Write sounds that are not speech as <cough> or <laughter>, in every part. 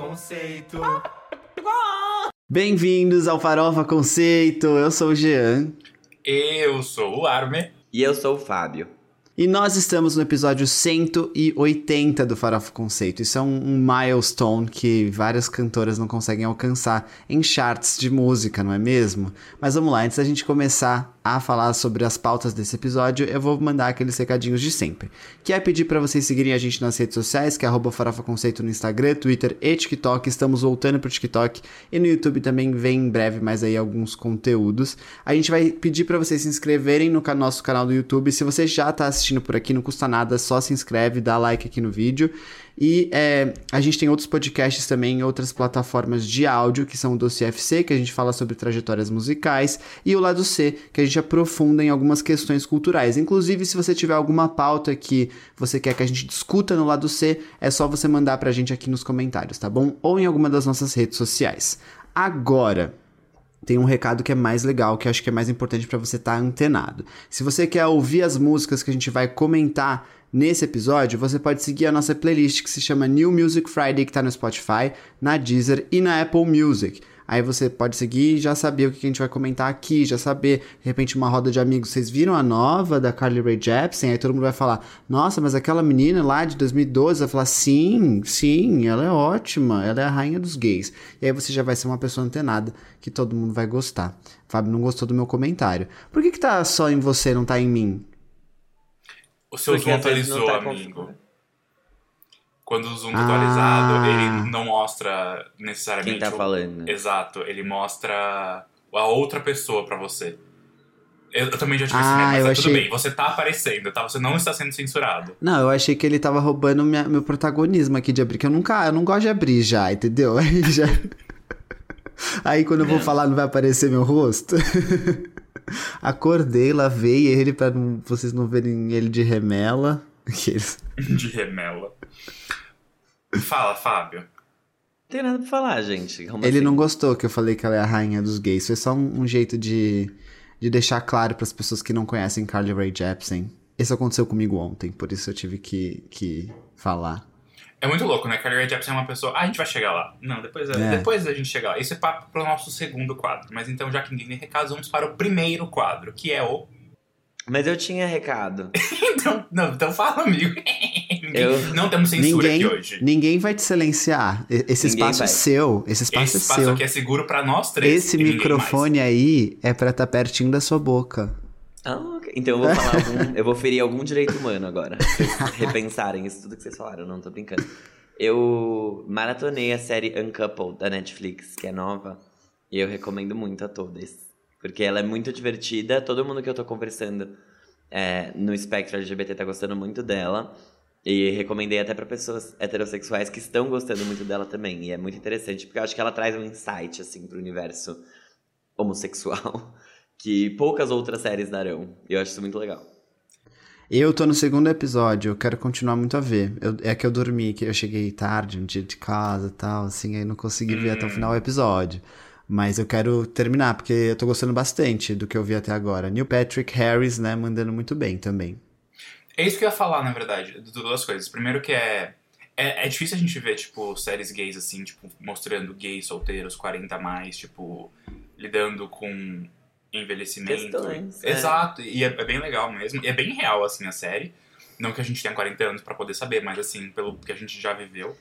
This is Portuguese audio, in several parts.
Conceito. Bem-vindos ao Farofa Conceito. Eu sou o Jean. Eu sou o Arme. E eu sou o Fábio. E nós estamos no episódio 180 do Farofa Conceito. Isso é um, milestone que várias cantoras não conseguem alcançar em charts de música, não é mesmo? Mas vamos lá, antes da gente começar a falar sobre as pautas desse episódio, eu vou mandar aqueles recadinhos de sempre. Que é pedir para vocês seguirem a gente nas redes sociais, que é arroba Farofa Conceito no Instagram, Twitter e TikTok. Estamos voltando pro TikTok e no YouTube também vem em breve mais aí alguns conteúdos. A gente vai pedir para vocês se inscreverem no nosso canal do YouTube. Se você já tá assistindo por aqui, não custa nada, só se inscreve, dá like aqui no vídeo. E é, a gente tem outros podcasts também em outras plataformas de áudio, que são o Doce FC, que a gente fala sobre trajetórias musicais, e o Lado C, que a gente aprofunda em algumas questões culturais. Inclusive, se você tiver alguma pauta que você quer que a gente discuta no Lado C, é só você mandar pra gente aqui nos comentários, tá bom? Ou em alguma das nossas redes sociais. Agora, tem um recado que é mais legal, que acho que é mais importante para você estar tá antenado. Se você quer ouvir as músicas que a gente vai comentar nesse episódio, você pode seguir a nossa playlist que se chama New Music Friday, que está no Spotify, na Deezer e na Apple Music. Aí você pode seguir e já saber o que a gente vai comentar aqui, já saber, de repente, uma roda de amigos. Vocês viram a nova da Carly Rae Jepsen? Aí todo mundo vai falar: Nossa, mas aquela menina lá de 2012 vai falar: Sim, sim, ela é ótima, ela é a rainha dos gays. E aí você já vai ser uma pessoa antenada que todo mundo vai gostar. Fábio não gostou do meu comentário. Por que, que tá só em você, não tá em mim? O seu zoom atualizou, tá amigo. Quando o zoom tá ah. atualizado, ele não mostra necessariamente. Quem tá falando. Exato, ele mostra a outra pessoa para você. Eu, eu, também já tive ah, esse mas é, achei... tudo bem, você tá aparecendo, tá? Você não está sendo censurado. Não, eu achei que ele tava roubando minha, meu protagonismo aqui de abrir, que eu nunca, eu não gosto de abrir já, entendeu? <laughs> Aí já. Aí quando eu vou falar não vai aparecer meu rosto. <laughs> Acordei, lavei ele para vocês não verem ele de remela. <laughs> de remela. Fala, Fábio. Não tem nada pra falar, gente. Como ele assim? não gostou que eu falei que ela é a rainha dos gays. Foi só um, um jeito de, de deixar claro para as pessoas que não conhecem Carly Rae Jepsen. Isso aconteceu comigo ontem, por isso eu tive que, que falar. É muito louco, né? Carly Rae Jepsen é uma pessoa. Ah, a gente vai chegar lá. Não, depois, é. depois a gente chegar lá. Isso é papo pro nosso segundo quadro. Mas então, já que ninguém tem recados, vamos para o primeiro quadro, que é o. Mas eu tinha recado. <laughs> então, não, então fala, amigo. <laughs> ninguém, eu... Não temos censura ninguém, aqui hoje. Ninguém vai te silenciar. Esse ninguém espaço vai. é seu. Esse espaço Esse é espaço seu. aqui é seguro para nós três. Esse microfone aí é para estar tá pertinho da sua boca. Ah, ok. Então eu vou falar algum, Eu vou ferir algum direito humano agora. Vocês repensarem isso tudo que vocês falaram, não tô brincando. Eu maratonei a série Uncoupled da Netflix, que é nova, e eu recomendo muito a todas. Porque ela é muito divertida, todo mundo que eu tô conversando é, no espectro LGBT tá gostando muito dela. E recomendei até para pessoas heterossexuais que estão gostando muito dela também. E é muito interessante, porque eu acho que ela traz um insight, assim, pro universo homossexual <laughs> que poucas outras séries darão. E eu acho isso muito legal. Eu tô no segundo episódio, eu quero continuar muito a ver. Eu, é que eu dormi, que eu cheguei tarde, um dia de casa e tal, assim, aí não consegui ver até o final do episódio. Mas eu quero terminar, porque eu tô gostando bastante do que eu vi até agora. Neil Patrick Harris, né, mandando muito bem também. É isso que eu ia falar, na verdade, de duas coisas. Primeiro que é, é... É, difícil a gente ver, tipo, séries gays, assim, tipo, mostrando gays solteiros, 40 a mais, tipo, lidando com envelhecimento. Questões, é. Exato, e é, é, bem legal mesmo. E é bem real, assim, a série. Não que a gente tenha 40 anos para poder saber, mas assim, pelo que a gente já viveu.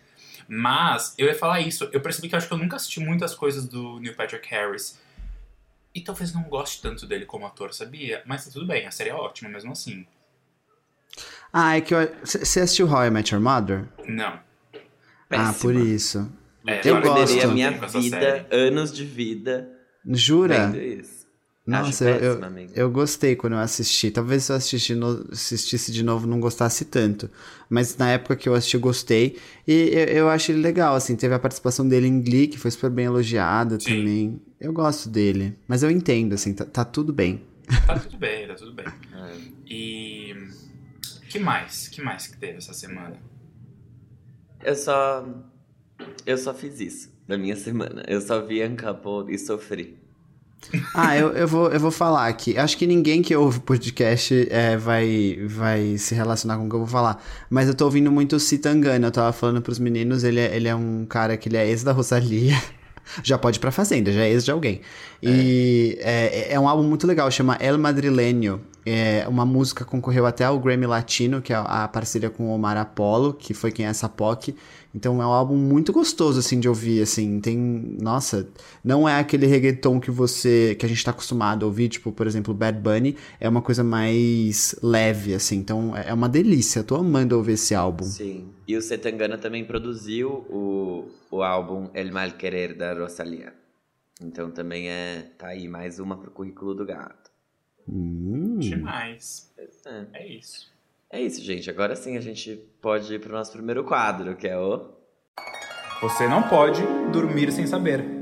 Mas eu ia falar isso, eu percebi que eu acho que eu nunca assisti muitas coisas do Neil Patrick Harris. E talvez não goste tanto dele como ator, sabia? Mas tá tudo bem, a série é ótima mesmo assim. Ah, é que Você assistiu How I Met Your Mother? Não. Péssima. Ah, por isso. É, eu gosto. a minha vida, anos de vida. Jura? Isso. Nossa, eu, eu, eu, gostei quando eu assisti. Talvez se eu assisti no, assistisse de novo não gostasse tanto. Mas na época que eu assisti, eu gostei. E eu, eu acho ele legal, assim. Teve a participação dele em Glee, que foi super bem elogiada Sim. também. Eu gosto dele. Mas eu entendo, assim, tá, tá tudo bem. Tá tudo bem, tá tudo bem. <laughs> É. E. que mais? que mais que teve essa semana? Eu só. Eu só fiz isso na minha semana. Eu só vi Uncoupled e sofri. Ah, eu, eu, vou, eu vou falar aqui. Acho que ninguém que ouve podcast é, vai, vai se relacionar com o que eu vou falar. Mas eu tô ouvindo muito o Citangana. Eu tava falando pros meninos, ele é, ele é um cara que ele é ex da Rosalia. <laughs> Já pode ir pra Fazenda, já é ex de alguém. E é, é um álbum muito legal, chama El Madrileño. É uma música concorreu até ao Grammy Latino, que é a parceria com o Omar Apollo, que foi quem é essa POC. Então é um álbum muito gostoso, assim, de ouvir, assim. Tem, nossa, não é aquele reggaeton que você, que a gente tá acostumado a ouvir, tipo, por exemplo, Bad Bunny. É uma coisa mais leve, assim. Então é uma delícia. Tô amando ouvir esse álbum. Sim. E o Setangana também produziu o, o álbum El Mal Querer da Rosalia. Então também é, tá aí mais uma pro currículo do gato. Hum. Demais. É. É isso. É isso, gente. Agora sim a gente pode ir pro nosso primeiro quadro, que é o. Você não pode dormir sem saber.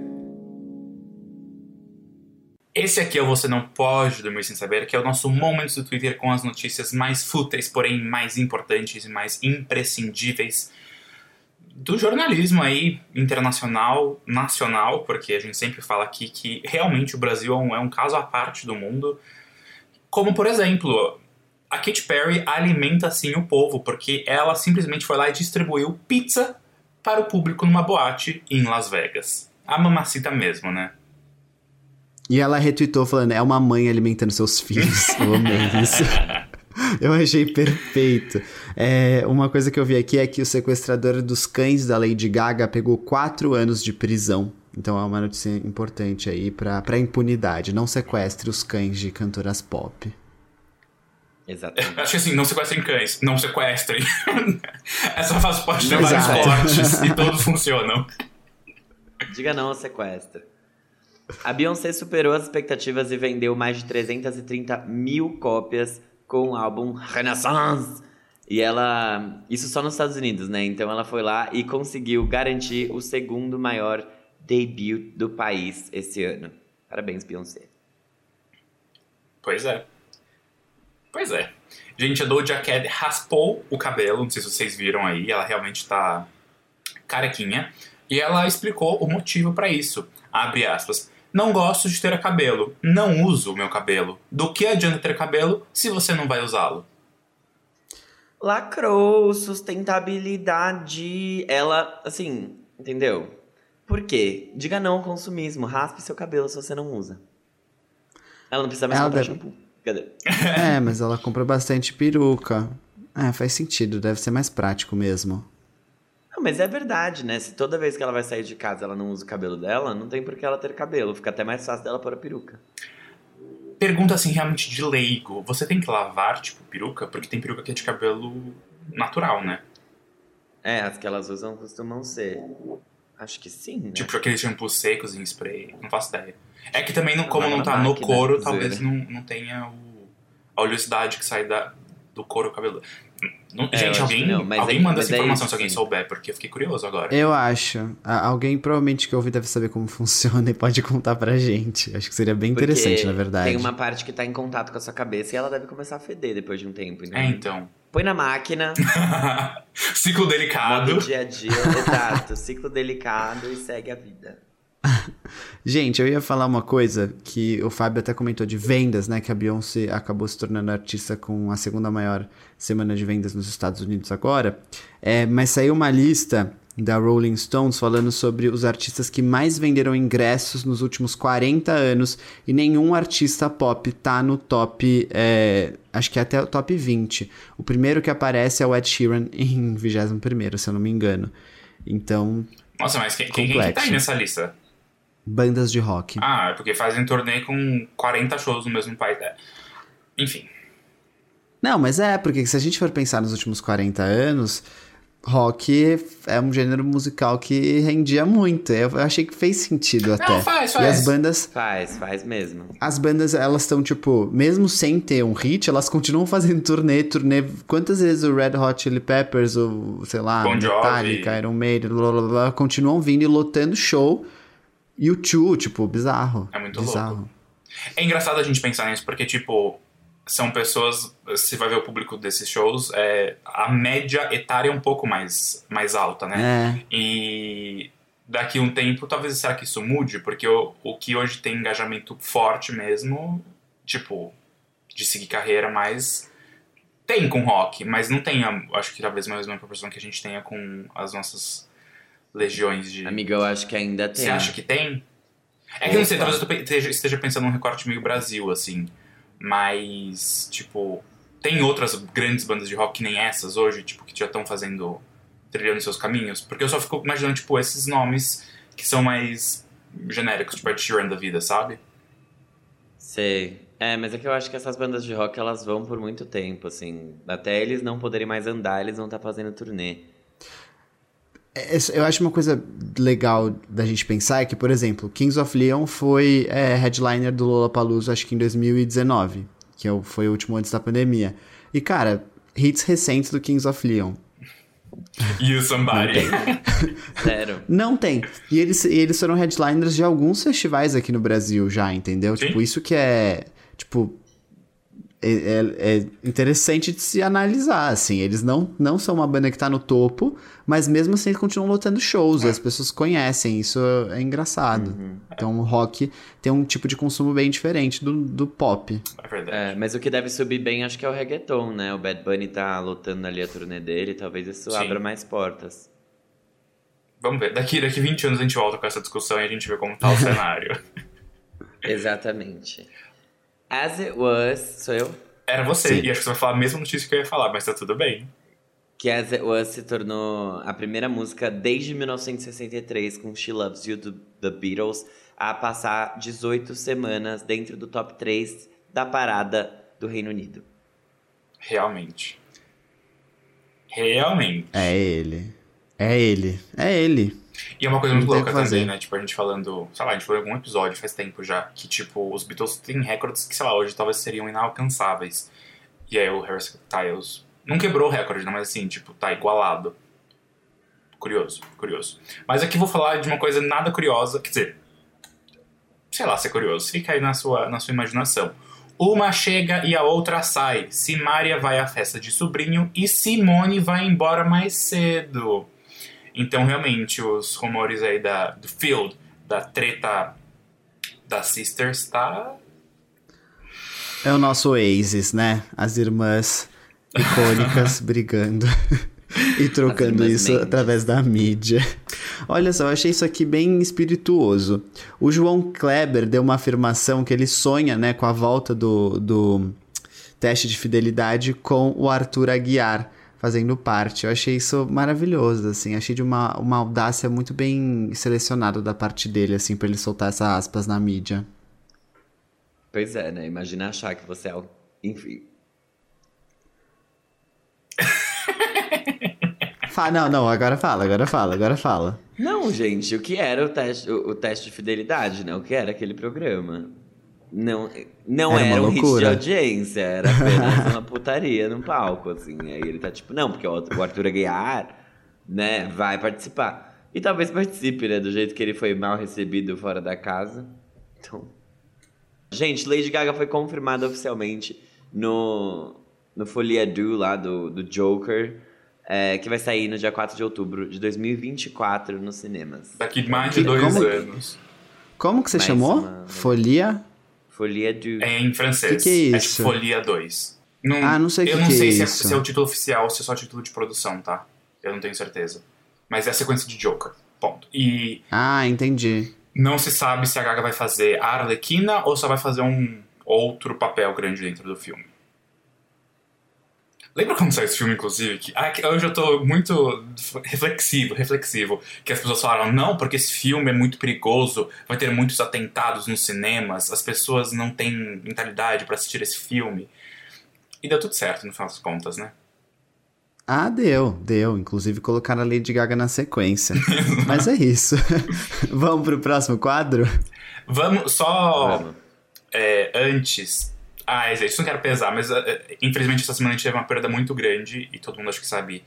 Esse aqui é o Você Não Pode Dormir Sem Saber, que é o nosso momento do Twitter com as notícias mais fúteis, porém mais importantes e mais imprescindíveis do jornalismo aí internacional, nacional, porque a gente sempre fala aqui que realmente o Brasil é um, é um caso à parte do mundo. Como, por exemplo, a Katy Perry alimenta assim o povo, porque ela simplesmente foi lá e distribuiu pizza para o público numa boate em Las Vegas. A mamacita mesmo, né? E ela retweetou falando, é uma mãe alimentando seus filhos. <laughs> Eu amei isso. Eu achei perfeito. É, uma coisa que eu vi aqui é que o sequestrador dos cães da Lady Gaga pegou quatro anos de prisão. Então é uma notícia importante aí pra, pra impunidade. Não sequestre os cães de cantoras pop. Exatamente. <laughs> Acho que assim, não sequestrem cães, não sequestrem. <laughs> Essa faz parte de vários exato. cortes <laughs> e todos funcionam. Diga não ao sequestro. A Beyoncé superou as expectativas e vendeu mais de 330 mil cópias com o álbum Renaissance. E ela. Isso só nos Estados Unidos, né? Então ela foi lá e conseguiu garantir o segundo maior debut do país esse ano. Parabéns, Beyoncé. Pois é. Pois é. Gente, a Doja Cat raspou o cabelo, não sei se vocês viram aí, ela realmente tá carequinha. E ela explicou o motivo pra isso. Abre aspas. Não gosto de ter cabelo. Não uso o meu cabelo. Do que adianta ter cabelo se você não vai usá-lo? Lacrou, sustentabilidade. Ela, assim, entendeu? Por quê? Diga não ao consumismo. Raspe seu cabelo se você não usa. Ela não precisa mais Ela comprar deve- shampoo. Cadê? <laughs> É, mas ela compra bastante peruca. É, faz sentido, deve ser mais prático mesmo. Não, mas é verdade, né? Se toda vez que ela vai sair de casa ela não usa o cabelo dela, não tem por que ela ter cabelo. Fica até mais fácil dela pôr a peruca. Pergunta assim, realmente de leigo. Você tem que lavar, tipo, peruca? Porque tem peruca que é de cabelo natural, né? É, as que elas usam costumam ser. Acho que sim, né? Tipo aqueles shampoos secos em spray. Não faço ideia. É que também, não, como não tá no couro, talvez não, não tenha o, a oleosidade que sai da, do couro cabeludo. Não- É, gente, alguém, não, mas alguém é- manda mas essa é informação isso, se alguém souber, porque eu fiquei curioso agora. Eu acho. Alguém provavelmente que ouve deve saber como <laughs> funciona e pode contar pra gente. Acho que seria bem Porque interessante, na verdade. Tem uma parte que tá em contato com a sua cabeça e ela deve começar a feder depois de um tempo. Então. É, então. Põe na máquina, <laughs> Ciclo delicado. modo dia a dia, exato. Ciclo delicado e segue a vida. <laughs> Gente, eu ia falar uma coisa que o Fábio até comentou de vendas, né? Que a Beyoncé acabou se tornando artista com a segunda maior semana de vendas nos Estados Unidos agora. É, mas saiu uma lista da Rolling Stones falando sobre os artistas que mais venderam ingressos nos últimos 40 anos e nenhum artista pop tá no top, é, acho que é até o top 20. O primeiro que aparece é o Ed Sheeran em 21º, se eu não me engano. Então, Nossa, mas quem, quem, quem que tá aí nessa lista? bandas de rock. Ah, é porque fazem turnê com 40 shows no mesmo país. É. Enfim. Não, mas é, porque se a gente for pensar nos últimos 40 anos, rock é um gênero musical que rendia muito. Eu achei que fez sentido até. Não, faz, E as faz. bandas, Faz, faz mesmo. as bandas, elas estão tipo, mesmo sem ter um hit, elas continuam <laughs> fazendo turnê, turnê. Quantas vezes o Red Hot Chili Peppers, ou sei lá, Bon Jovi. Metallica, Iron Maiden, blá, blá, blá, continuam vindo e lotando show. E o Chu, tipo, bizarro. É muito bizarro. louco. É engraçado a gente pensar nisso, porque, tipo, são pessoas. Você vai ver o público desses shows, é, a média etária é um pouco mais, mais alta, né? É. E daqui a um tempo, talvez será que isso mude? Porque o, o que hoje tem engajamento forte mesmo, tipo, de seguir carreira mais. Tem com rock, mas não tem, acho que talvez mais uma proporção que a gente tenha com as nossas legiões de. Amiga, eu acho que ainda tem. Você acha que tem? É que eu não sei, talvez eu esteja, esteja pensando num recorte meio Brasil, assim. Mas, tipo, tem outras grandes bandas de rock que nem essas hoje, tipo, que já estão fazendo. trilhando seus caminhos? Porque eu só fico imaginando, tipo, esses nomes que são mais genéricos, tipo Ed Sheeran da vida, sabe? Sei. É, mas é que eu acho que essas bandas de rock elas vão por muito tempo, assim. Até eles não poderem mais andar, eles vão estar tá fazendo turnê. É, eu acho uma coisa legal da gente pensar é que, por exemplo, Kings of Leon foi é, headliner do Lollapalooza, acho que em 2019, que é foi o último antes da pandemia. E, cara, hits recentes do Kings of Leon. You Somebody. Zero. <laughs> Não tem. E eles, eles foram headliners de alguns festivais aqui no Brasil já, entendeu? Sim. Tipo, isso que é tipo, é, é, é, interessante de se analisar, assim. Eles não, não são uma banda que tá no topo, mas mesmo assim eles continuam lotando shows, as pessoas conhecem, isso é engraçado. Uhum. Então o rock tem um tipo de consumo bem diferente do, do pop. É verdade. É, mas o que deve subir bem acho que é o reggaeton, né? O Bad Bunny tá lotando ali a turnê dele, talvez isso Sim. abra mais portas. Vamos ver, daqui, daqui 20 anos a gente volta com essa discussão e a gente vê como tá o <laughs> cenário. Exatamente. As It Was, sou eu? Era você, Sim. e acho que você vai falar a mesma notícia que eu ia falar, mas tá tudo bem. Que As It Was se tornou a primeira música desde 1963 com She Loves You do The Beatles a passar 18 semanas dentro do top 3 da parada do Reino Unido. Realmente. Realmente. É ele. É ele. É ele. E é uma coisa muito louca também, né? Tipo, a gente falando, sei lá, a gente falou em algum episódio faz tempo já, que tipo, os Beatles têm recordes que, sei lá, hoje talvez seriam inalcançáveis. E aí o Harry Styles não quebrou o recorde, né? Mas assim, tipo, tá igualado. Curioso, curioso. Mas aqui vou falar de uma coisa nada curiosa, quer dizer, sei lá se é curioso, fica aí na sua, na sua imaginação. Uma chega e a outra sai. Simária vai à festa de sobrinho e Simone vai embora mais cedo. Então, realmente, os rumores aí da, do Field, da treta da Sisters, tá. É o nosso Oasis, né? As irmãs icônicas <laughs> brigando e trocando isso mentes. através da mídia. Olha só, eu achei isso aqui bem espirituoso. O João Kleber deu uma afirmação que ele sonha, né, com a volta do, do teste de fidelidade com o Arthur Aguiar fazendo parte. Eu achei isso maravilhoso, assim. Achei de uma, uma audácia muito bem selecionada da parte dele, assim, para ele soltar essas aspas na mídia. Pois é, né? Imagina achar que você é. Enfim. <laughs> não, não, agora fala, agora fala, agora fala. Não, gente, o que era o teste, o, o teste de fidelidade, né? O que era aquele programa? Não, não era, era um hit de audiência, era apenas <laughs> uma putaria no palco, assim. Aí ele tá tipo, não, porque o Arthur Aguiar, né, vai participar. E talvez participe, né, do jeito que ele foi mal recebido fora da casa. Então... Gente, Lady Gaga foi confirmada oficialmente no, no Folia Do lá do, do Joker. É, que vai sair no dia 4 de outubro de 2024 nos cinemas. Daqui mais de dois como, anos. Como que você Mais chamou? Uma... Folia? Folia do. É em francês. Que que é isso? É tipo Folia 2. Não, ah, não sei o que Eu não que sei é se, é, se é o título oficial ou se é só o título de produção, tá? Eu não tenho certeza. Mas é a sequência de Joker. Ponto. E. Ah, entendi. Não se sabe se a Gaga vai fazer a Arlequina ou só vai fazer um outro papel grande dentro do filme. Lembra quando saiu esse filme, inclusive? Que, ah, hoje eu tô muito reflexivo, reflexivo. Que as pessoas falaram, não, porque esse filme é muito perigoso, vai ter muitos atentados nos cinemas, as pessoas não têm mentalidade para assistir esse filme. E deu tudo certo, no final das contas, né? Ah, deu, deu. Inclusive colocaram a Lady Gaga na sequência. <laughs> Mas é isso. <laughs> Vamos pro próximo quadro? Vamos, só Vamos. É, antes ah, é, isso não quero pesar, mas uh, infelizmente essa semana a gente teve uma perda muito grande e todo mundo acho que sabe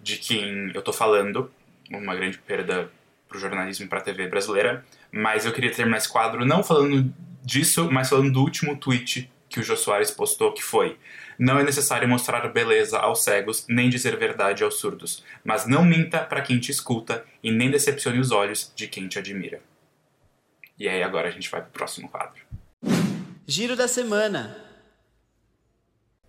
de quem eu tô falando. Uma grande perda pro jornalismo e pra TV brasileira. Mas eu queria terminar esse quadro não falando disso, mas falando do último tweet que o Jô Soares postou, que foi: Não é necessário mostrar beleza aos cegos, nem dizer verdade aos surdos, mas não minta para quem te escuta e nem decepcione os olhos de quem te admira. E aí agora a gente vai pro próximo quadro. Giro da semana.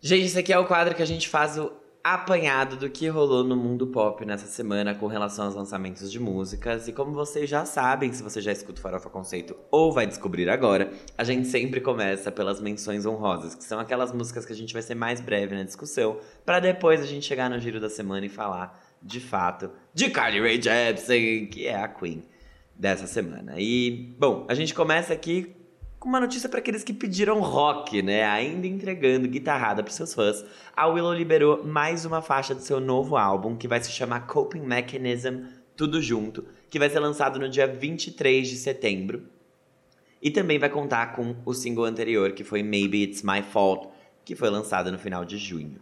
Gente, esse aqui é o quadro que a gente faz o apanhado do que rolou no mundo pop nessa semana com relação aos lançamentos de músicas. E como vocês já sabem, se você já escuta o Farofa Conceito ou vai descobrir agora, a gente sempre começa pelas menções honrosas, que são aquelas músicas que a gente vai ser mais breve na discussão, para depois a gente chegar no giro da semana e falar, de fato, de Carly Rae Jepsen, que é a Queen dessa semana. E, bom, a gente começa aqui com uma notícia para aqueles que pediram rock, né? Ainda entregando guitarrada para seus fãs, a Willow liberou mais uma faixa do seu novo álbum, que vai se chamar Coping Mechanism Tudo Junto, que vai ser lançado no dia 23 de setembro. E também vai contar com o single anterior, que foi Maybe It's My Fault, que foi lançado no final de junho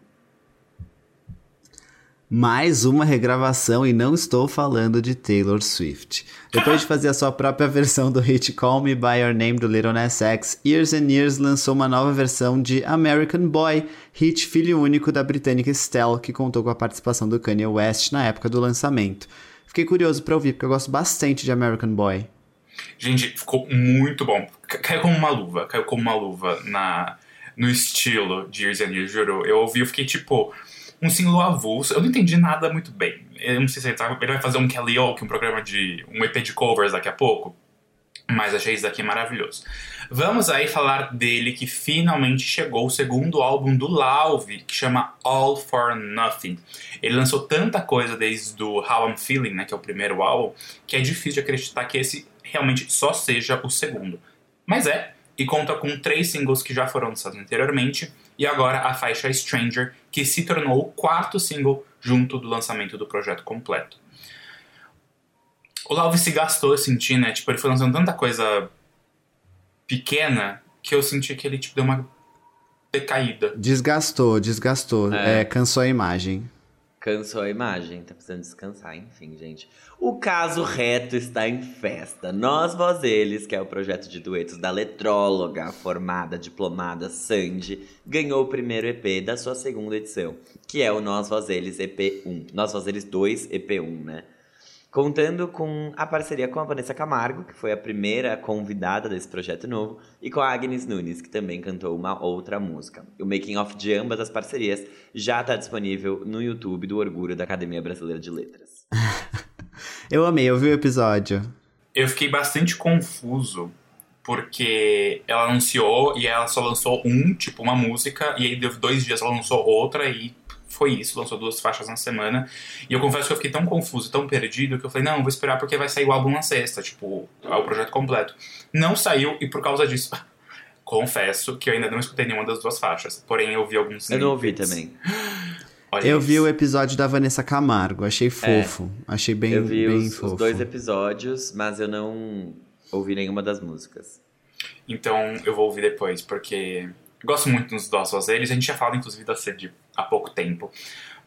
mais uma regravação e não estou falando de Taylor Swift. Depois de fazer a sua própria versão do hit Call Me By Your Name do Little Nas X, Years and Years lançou uma nova versão de American Boy, hit filho único da britânica Estelle, que contou com a participação do Kanye West na época do lançamento. Fiquei curioso para ouvir, porque eu gosto bastante de American Boy. Gente, ficou muito bom. Caiu como uma luva, caiu como uma luva na, no estilo de Years and Years, juro. Eu ouvi, eu fiquei tipo um single avulso. Eu não entendi nada muito bem. Eu não sei se ele, tá, ele vai fazer um Kelly Oak, um programa de. um EP de covers daqui a pouco. Mas achei isso daqui maravilhoso. Vamos aí falar dele que finalmente chegou o segundo álbum do Lauve, que chama All for Nothing. Ele lançou tanta coisa desde o How I'm Feeling, né, que é o primeiro álbum, que é difícil de acreditar que esse realmente só seja o segundo. Mas é, e conta com três singles que já foram lançados anteriormente, e agora a faixa Stranger, que se tornou o quarto single junto do lançamento do projeto completo. O Love se gastou, eu senti, né? Tipo, ele foi lançando tanta coisa pequena que eu senti que ele tipo, deu uma decaída. Desgastou, desgastou. É. É, cansou a imagem. Cansou a imagem, tá precisando descansar, enfim, gente. O caso reto está em festa. Nós, vós, eles, que é o projeto de duetos da letróloga formada, diplomada Sandy, ganhou o primeiro EP da sua segunda edição, que é o Nós, vós, eles EP1. Nós, vós, eles 2 EP1, né? Contando com a parceria com a Vanessa Camargo, que foi a primeira convidada desse projeto novo, e com a Agnes Nunes, que também cantou uma outra música. O making of de ambas as parcerias já está disponível no YouTube do Orgulho da Academia Brasileira de Letras. <laughs> Eu amei, eu vi o episódio. Eu fiquei bastante confuso, porque ela anunciou e ela só lançou um, tipo, uma música, e aí deu dois dias ela lançou outra e foi isso, lançou duas faixas na semana. E eu confesso que eu fiquei tão confuso, tão perdido, que eu falei, não, vou esperar porque vai sair o álbum na sexta, tipo, é o projeto completo. Não saiu, e por causa disso, <laughs> confesso que eu ainda não escutei nenhuma das duas faixas. Porém, eu vi alguns Eu não ouvi também. <gasps> Olha eu isso. vi o episódio da Vanessa Camargo, achei é. fofo. É, achei bem, eu vi bem os, fofo. os dois episódios, mas eu não ouvi nenhuma das músicas. Então eu vou ouvir depois, porque gosto muito dos nossos eles. A gente já falado, inclusive, da sede há pouco tempo.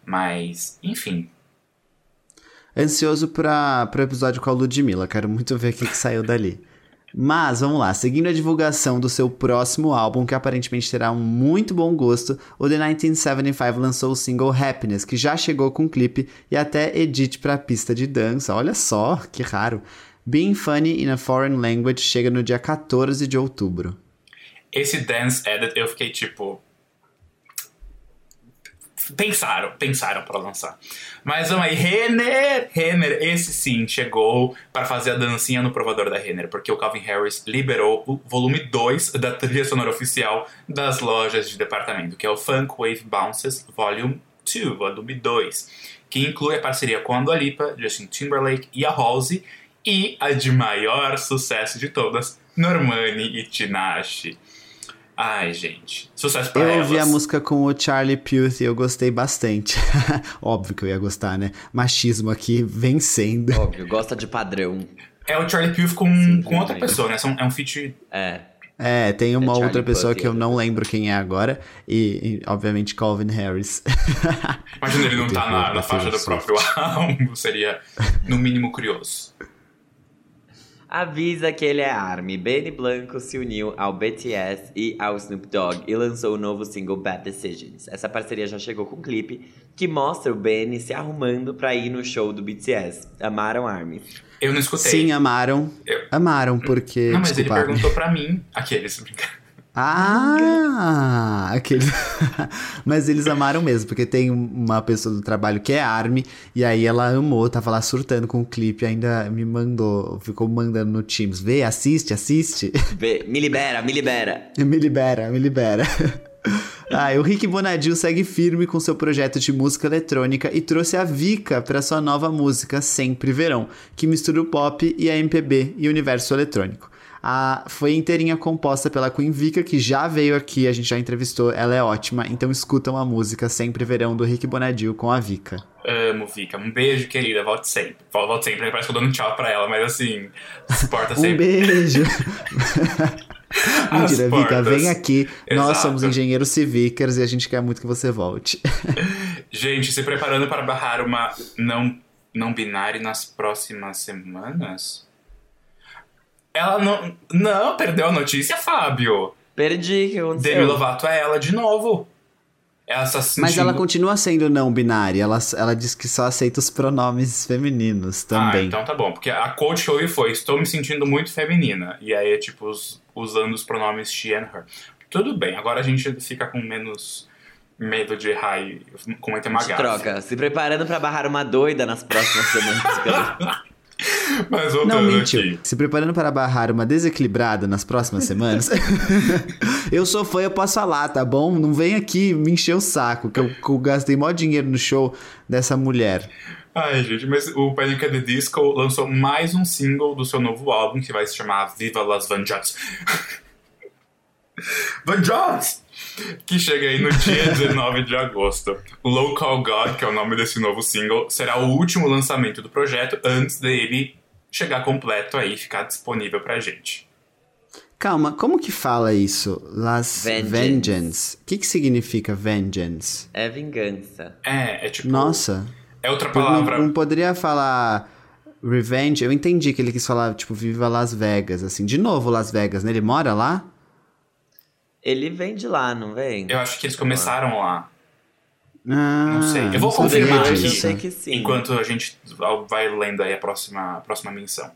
Mas, enfim. Ansioso para o episódio com a Ludmilla. Quero muito ver o que, que saiu dali. Mas vamos lá, seguindo a divulgação do seu próximo álbum, que aparentemente terá um muito bom gosto, o The 1975 lançou o single Happiness, que já chegou com clipe e até edit para pista de dança. Olha só, que raro. Being Funny in a Foreign Language chega no dia 14 de outubro. Esse dance edit eu fiquei tipo, pensaram, pensaram para lançar. Mas vamos aí, Renner! Renner, esse sim, chegou para fazer a dancinha no provador da Renner, porque o Calvin Harris liberou o volume 2 da trilha sonora oficial das lojas de departamento, que é o Funk Wave Bounces Volume 2, volume 2, que inclui a parceria com a Dua Lipa, Justin Timberlake e a Halsey, e a de maior sucesso de todas, Normani e Tinashe. Ai, gente. Sucesso pra Eu elas. ouvi a música com o Charlie Puth e eu gostei bastante. <laughs> Óbvio que eu ia gostar, né? Machismo aqui vencendo. Óbvio, gosta de padrão. É o Charlie Puth com, Sim, com outra pessoa, né? É um feat... É. É, tem uma é outra pessoa Puth, que eu não lembro quem é agora. E, e obviamente, Calvin Harris. Imagina ele <laughs> não tá na, na faixa do próprio <laughs> álbum. Seria, no mínimo, curioso. Avisa que ele é ARMY. Benny Blanco se uniu ao BTS e ao Snoop Dogg e lançou o novo single Bad Decisions. Essa parceria já chegou com um clipe que mostra o Benny se arrumando pra ir no show do BTS. Amaram ARMY? Eu não escutei. Sim, amaram. Eu- Amaram, porque. Não, mas desculpa, ele perguntou pra mim. Aqueles, brincadeira. Ah, aquele. <laughs> Mas eles amaram mesmo, porque tem uma pessoa do trabalho que é Army, e aí ela amou, tava lá surtando com o clipe, ainda me mandou, ficou mandando no Teams. Vê, assiste, assiste. Vê, me libera, me libera. <laughs> me libera, me libera. <laughs> Ah, o Rick Bonadil segue firme com seu projeto de música eletrônica e trouxe a Vika para sua nova música Sempre Verão, que mistura o pop e a MPB e o universo eletrônico. A, foi inteirinha composta pela Queen Vika, que já veio aqui, a gente já entrevistou, ela é ótima, então escutam a música Sempre Verão do Rick Bonadil com a Vika. Amo, Vika. Um beijo, querida. Volte sempre. Vol- Volte sempre. Parece que eu dou um tchau pra ela, mas assim, suporta <laughs> Um sempre. beijo! <laughs> Mentira, Vika, vem aqui. Nós Exato. somos engenheiros civíkers e a gente quer muito que você volte. <laughs> Gente, se preparando para barrar uma não, não binária nas próximas semanas? Ela não. Não, perdeu a notícia, Fábio. Perdi, que aconteceu? Demi Lovato é ela de novo. Ela está se Mas sentindo- ela continua sendo não binária. Ela, ela diz que só aceita os pronomes femininos Ah, também. então tá bom. Porque a quote que eu ouvi foi: Estou me sentindo muito feminina. E aí é tipo os- usando os pronomes she and her. Tudo bem, agora a gente fica com menos medo de errar e cometer uma gafe. troca. Se preparando pra barrar uma doida nas próximas semanas. <laughs> <laughs> Mas Não, voltando mentiu. aqui. Se preparando para barrar uma desequilibrada nas próximas semanas. <laughs> eu sou fã, eu posso falar, tá bom? Não vem aqui me encher o saco, que eu, que eu gastei maior dinheiro no show dessa mulher. Ai, gente, mas o Panic! at the Disco lançou mais um single do seu novo álbum, que vai se chamar Viva Las <laughs> Vanjats. Vanjats! Que chega aí no dia <laughs> 19 de agosto. Local God, que é o nome desse novo single, será o último lançamento do projeto antes dele chegar completo aí e ficar disponível pra gente. Calma, como que fala isso? Las Vengeance. Vengeance. O que, que significa Vengeance? É vingança. É, é tipo. Nossa. É outra Não, palavra. não poderia falar Revenge. Eu entendi que ele quis falar, tipo, Viva Las Vegas, assim. De novo, Las Vegas, né? Ele mora lá? Ele vem de lá, não vem? Eu acho que eles começaram lá. Ah, Não sei. Eu vou confirmar eu aqui. disso. sei que sim. Enquanto a gente vai lendo aí a próxima, a próxima menção.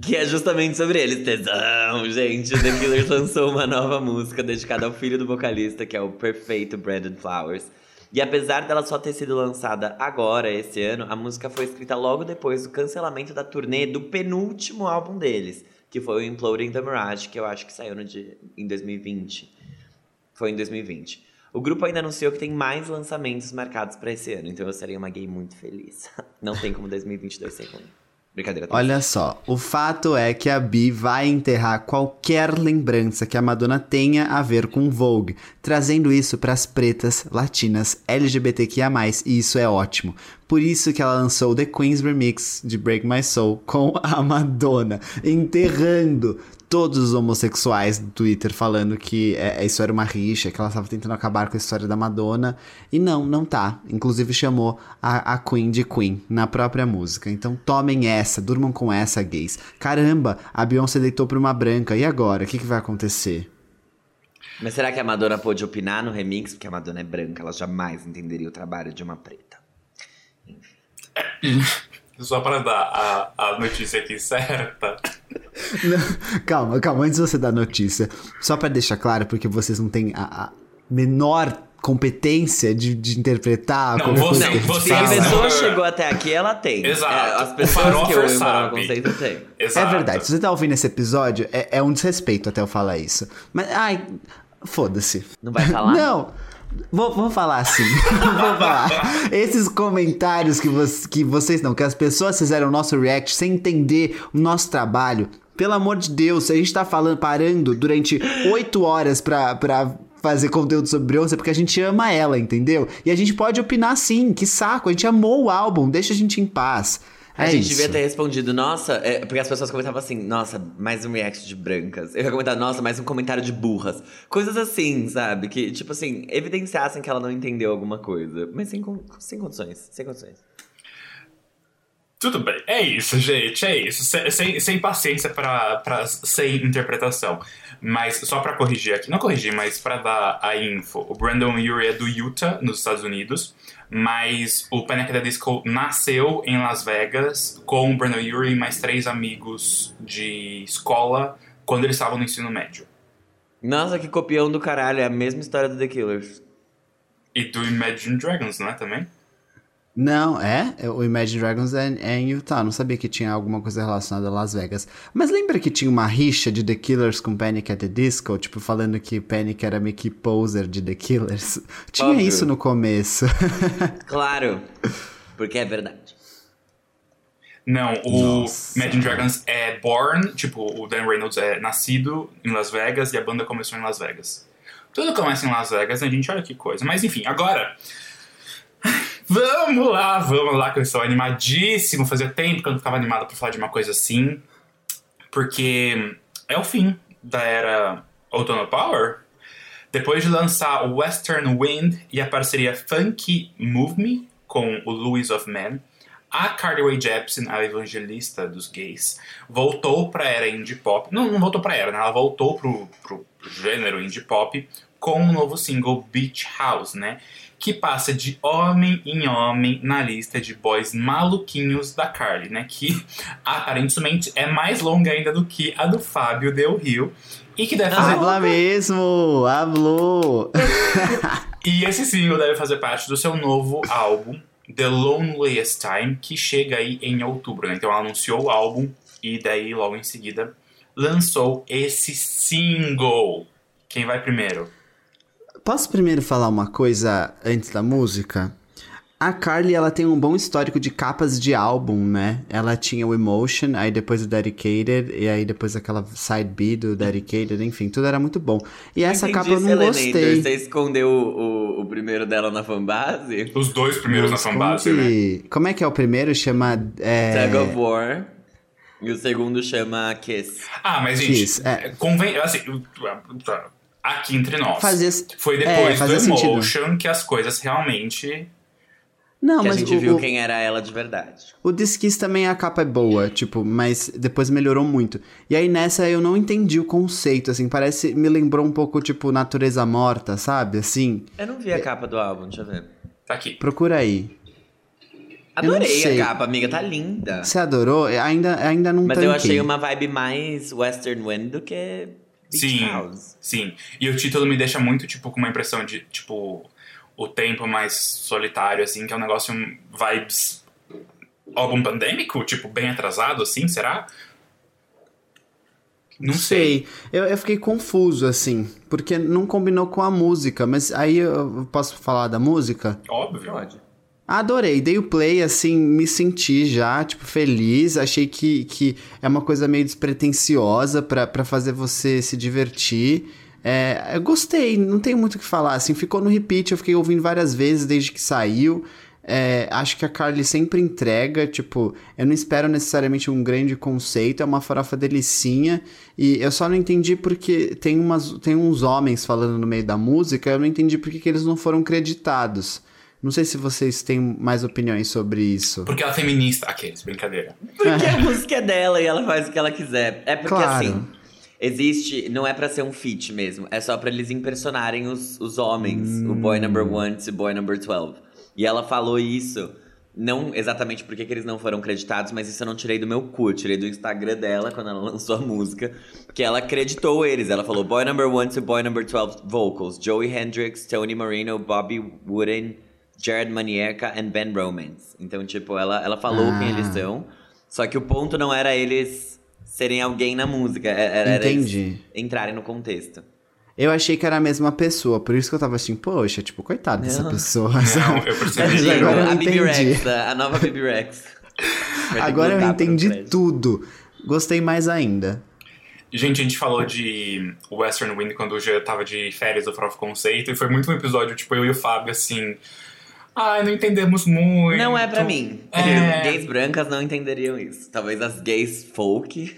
Que é justamente sobre eles. Tesão, gente. O The Killers <laughs> lançou uma nova música dedicada ao filho do vocalista, que é o perfeito Brandon Flowers. E apesar dela só ter sido lançada agora, esse ano, a música foi escrita logo depois do cancelamento da turnê do penúltimo álbum deles, que foi o Imploding the Mirage, que eu acho que saiu no dia, em 2020. Foi em 2020. O grupo ainda anunciou que tem mais lançamentos marcados pra esse ano, então eu serei uma gay muito feliz. <laughs> Não tem como 2022 ser ruim. Brincadeira. tem Olha só, o fato é que a Bi vai enterrar qualquer lembrança que a Madonna tenha a ver com Vogue, trazendo isso para as pretas, latinas, LGBTQIA+, e isso é ótimo. Por isso que ela lançou The Queen's Remix de Break My Soul com a Madonna, enterrando todos os homossexuais do Twitter falando que é, isso era uma rixa, que ela estava tentando acabar com a história da Madonna. E não, não tá. Inclusive chamou a, a Queen de Queen na própria música. Então tomem essa, durmam com essa, gays. Caramba, a Beyoncé deitou pra uma branca. E agora? O que, que vai acontecer? Mas será que a Madonna pôde opinar no remix? Porque a Madonna é branca, ela jamais entenderia o trabalho de uma preta. <laughs> Só pra dar a, a notícia aqui certa. Não, calma, calma, antes de você dar notícia, só pra deixar claro, porque vocês não têm a, a menor competência de, de interpretar Não, você- a gente você- Se a pessoa não. chegou até aqui, ela tem. Exato. É, as O pessoas que o sabe. Conceito têm. Exato. É verdade, se você tá ouvindo esse episódio, é, é um desrespeito até eu falar isso. Mas, ai, foda-se. Não vai falar? Não, vou, vou falar assim. <laughs> vou falar. Esses comentários que, que vocês não, que as pessoas fizeram o nosso react sem entender o nosso trabalho. Pelo amor de Deus, a gente tá falando, parando durante oito horas pra, pra fazer conteúdo sobre Beyoncé porque a gente ama ela, entendeu? E a gente pode opinar sim, que saco, a gente amou o álbum, deixa a gente em paz. A É gente isso. devia ter respondido, nossa, é, porque as pessoas comentavam assim, nossa, mais um react de brancas. Eu ia comentar, nossa, mais um comentário de burras. Coisas assim, sabe? Que, tipo assim, evidenciassem que ela não entendeu alguma coisa. Mas sem, sem condições, sem condições. Tudo bem, é isso, gente, é isso. Sem, sem, paciência pra, pra sem interpretação. Mas só pra corrigir aqui, não corrigir, mas pra dar a info. O Brandon Urie é do Utah, nos Estados Unidos. Mas o Panic! at the Disco nasceu em Las Vegas com o Brandon Urie e mais três amigos de escola quando eles estavam no ensino médio. Nossa, que copião do caralho. É a mesma história do The Killers. E do Imagine Dragons, não é também? Não, é? O Imagine Dragons é, é em Utah. Não sabia que tinha alguma coisa relacionada a Las Vegas. Mas lembra que tinha uma rixa de The Killers com Panic! at the Disco? Tipo, falando que Panic era meio que poser de The Killers. <laughs> Tinha Óbvio. isso no começo. <laughs> Claro, porque é verdade. Não, o Nossa. Imagine Dragons é born, tipo, o Dan Reynolds é nascido em Las Vegas e a banda começou em Las Vegas. Tudo começa em Las Vegas, né, gente? Olha que coisa. Mas enfim, agora. Vamos lá, vamos lá, que eu estou animadíssimo. Fazia tempo que eu não ficava animado pra falar de uma coisa assim. Porque é o fim da era Outono Power. Depois de lançar o Western Wind e a parceria Funky Move Me com o Louis of Man, a Carly Jepsen, a evangelista dos gays, voltou pra era indie pop. Não, não voltou pra era, né? Ela voltou pro, pro gênero indie pop com um novo single Beach House, né? Que passa de homem em homem na lista de boys maluquinhos da Carly, né? Que <laughs> aparentemente é mais longa ainda do que a do Fábio Del Rio. E que deve fazer Habla mesmo! Hablou! <laughs> e esse single deve fazer parte do seu novo álbum, The Loneliest Time, que chega aí em outubro, né? Então ela anunciou o álbum e daí logo em seguida lançou esse single. Quem vai primeiro? Posso primeiro falar uma coisa antes da música? A Carly, ela tem um bom histórico de capas de álbum, né? Ela tinha o Emotion, aí depois o Dedicated, e aí depois aquela side B do Dedicated, enfim, tudo era muito bom. E essa Entendi, capa eu não Selenator. gostei. Você escondeu o, o, o primeiro dela na fanbase? Os dois primeiros na fanbase, né? Como é que é o primeiro? Chama. É... Tug of War. E o segundo chama Kiss. Ah, mas gente, Kiss, é. convém, assim, aqui entre nós. Fazia- Foi é, depois do fazia sentido. Emotion que as coisas realmente Não, que a mas gente o, viu o, quem era ela de verdade. o Kiss também a capa é boa, tipo, mas depois melhorou muito. E aí nessa eu não entendi o conceito, assim, parece. Me lembrou um pouco, tipo, Natureza Morta, sabe? Assim. Eu não vi a capa do álbum, deixa eu ver. tá aqui. Procura aí. Adorei a capa, amiga, tá linda. Você adorou? Eu Ainda, ainda não Mas eu tanquei. achei uma vibe mais Western Wind do que Beach Sim, House. sim. E o título me deixa muito, tipo, com uma impressão de, tipo, o tempo mais solitário, assim, que é um negócio um, vibes álbum pandêmico, tipo, bem atrasado, assim, será? Não sei. Eu, eu fiquei confuso, assim, porque não combinou com a música, mas aí eu posso falar da música? Óbvio. Pode. Adorei, dei o play, assim, me senti já, tipo, feliz. Achei que, que é uma coisa meio despretensiosa pra fazer você se divertir. É, eu gostei, não tenho muito o que falar, assim, ficou no repeat, eu fiquei ouvindo várias vezes desde que saiu. É, acho que a Carly sempre entrega, tipo, eu não espero necessariamente um grande conceito, é uma farofa delicinha, e eu só não entendi porque tem, umas, tem uns homens falando no meio da música, eu não entendi porque que eles não foram creditados. Não sei se vocês têm mais opiniões sobre isso. Porque ela é feminista. Aqueles, brincadeira. Porque a música é dela e ela faz o que ela quiser. É porque Claro. assim, existe. Não é pra ser um feat mesmo. É só pra eles impersonarem os, os homens. O boy number one to boy number 12. E ela falou isso. Não exatamente porque que eles não foram creditados, mas isso eu não tirei do meu cu. Eu tirei do Instagram dela quando ela <laughs> lançou a música. Que ela acreditou eles. Ela falou: Boy number one to boy number 12 vocals. Joey Hendrix, Tony Marino, Bobby Wooden, Jared Manieca and Ben Romance. Então, tipo, ela, ela falou Ah. quem eles são. Só que o ponto não era eles serem alguém na música. é- Era, era eles Entendi. entrarem no contexto. Eu achei que era a mesma pessoa, por isso que eu tava assim, poxa, tipo, coitado dessa Não. pessoa. Não, eu percebi. Agora eu a Bibi entendi. Rex, a, nova Bibi Rex. Agora eu entendi tudo. Gostei mais ainda. Gente, a gente falou de Western Wind quando eu já tava de férias do Prof Conceito, e foi muito um episódio, tipo, eu e o Fábio, assim. Ai, não entendemos muito. Não é pra mim. É. Gays brancas não entenderiam isso. Talvez as gays folk.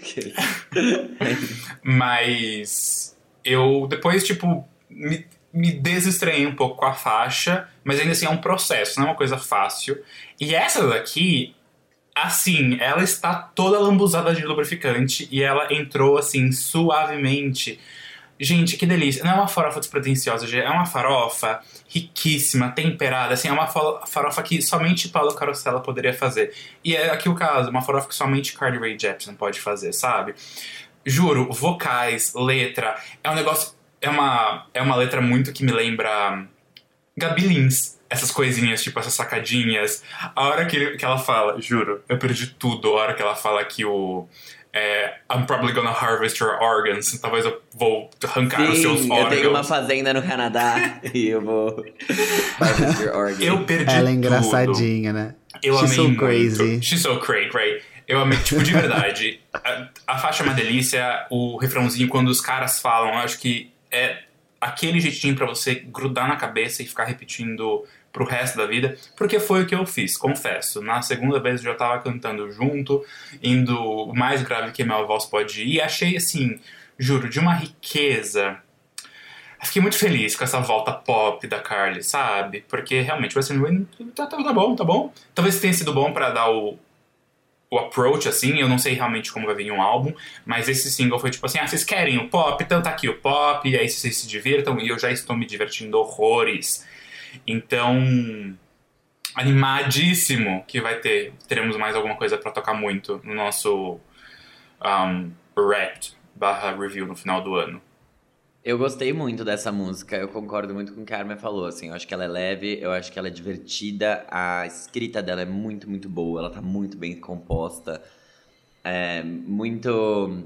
<laughs> Mas eu depois, tipo, me, me desestranhei um pouco com a faixa, mas ainda assim é um processo, não é uma coisa fácil. E essa daqui, Assim, ela está toda lambuzada de lubrificante e ela entrou assim suavemente. Gente, que delícia. Não é uma farofa despretensiosa. É uma farofa riquíssima, temperada. Assim, é uma farofa que somente Paulo Carosella poderia fazer. E é aqui o caso, uma farofa que somente Carly Rae Jepsen pode fazer, sabe? Juro, vocais, letra. É um negócio. É uma, é uma letra muito que me lembra Gabi Lins essas coisinhas, tipo essas sacadinhas. A hora que, que ela fala, juro, eu perdi tudo. A hora que ela fala que o. É, I'm probably gonna harvest your organs. Talvez eu vou arrancar Sim, os seus órgãos. Eu tenho uma fazenda no Canadá <laughs> e eu vou harvest your organs. Eu perdi Ela é engraçadinha, tudo. né? Eu She's amei so muito. crazy. She's so crazy, right? Eu amei, tipo, de verdade. <laughs> a, a faixa é uma delícia, o refrãozinho, quando os caras falam, eu acho que é aquele jeitinho para você grudar na cabeça e ficar repetindo pro resto da vida, porque foi o que eu fiz, confesso. Na segunda vez eu já tava cantando junto, indo o mais grave que minha voz pode ir, e achei assim, juro, de uma riqueza. Fiquei muito feliz com essa volta pop da Carly, sabe? Porque realmente o Western Wind tá, tá, tá bom, tá bom. Talvez tenha sido bom para dar o, o approach, assim, eu não sei realmente como vai vir um álbum, mas esse single foi tipo assim, ah, vocês querem o pop? Então tá aqui o pop, e aí vocês se divirtam, e eu já estou me divertindo horrores. Então, animadíssimo que vai ter, teremos mais alguma coisa para tocar muito no nosso um, Wrapped barra review no final do ano. Eu gostei muito dessa música, eu concordo muito com o que a Carmen falou, assim, eu acho que ela é leve, eu acho que ela é divertida, a escrita dela é muito, muito boa, ela tá muito bem composta, é muito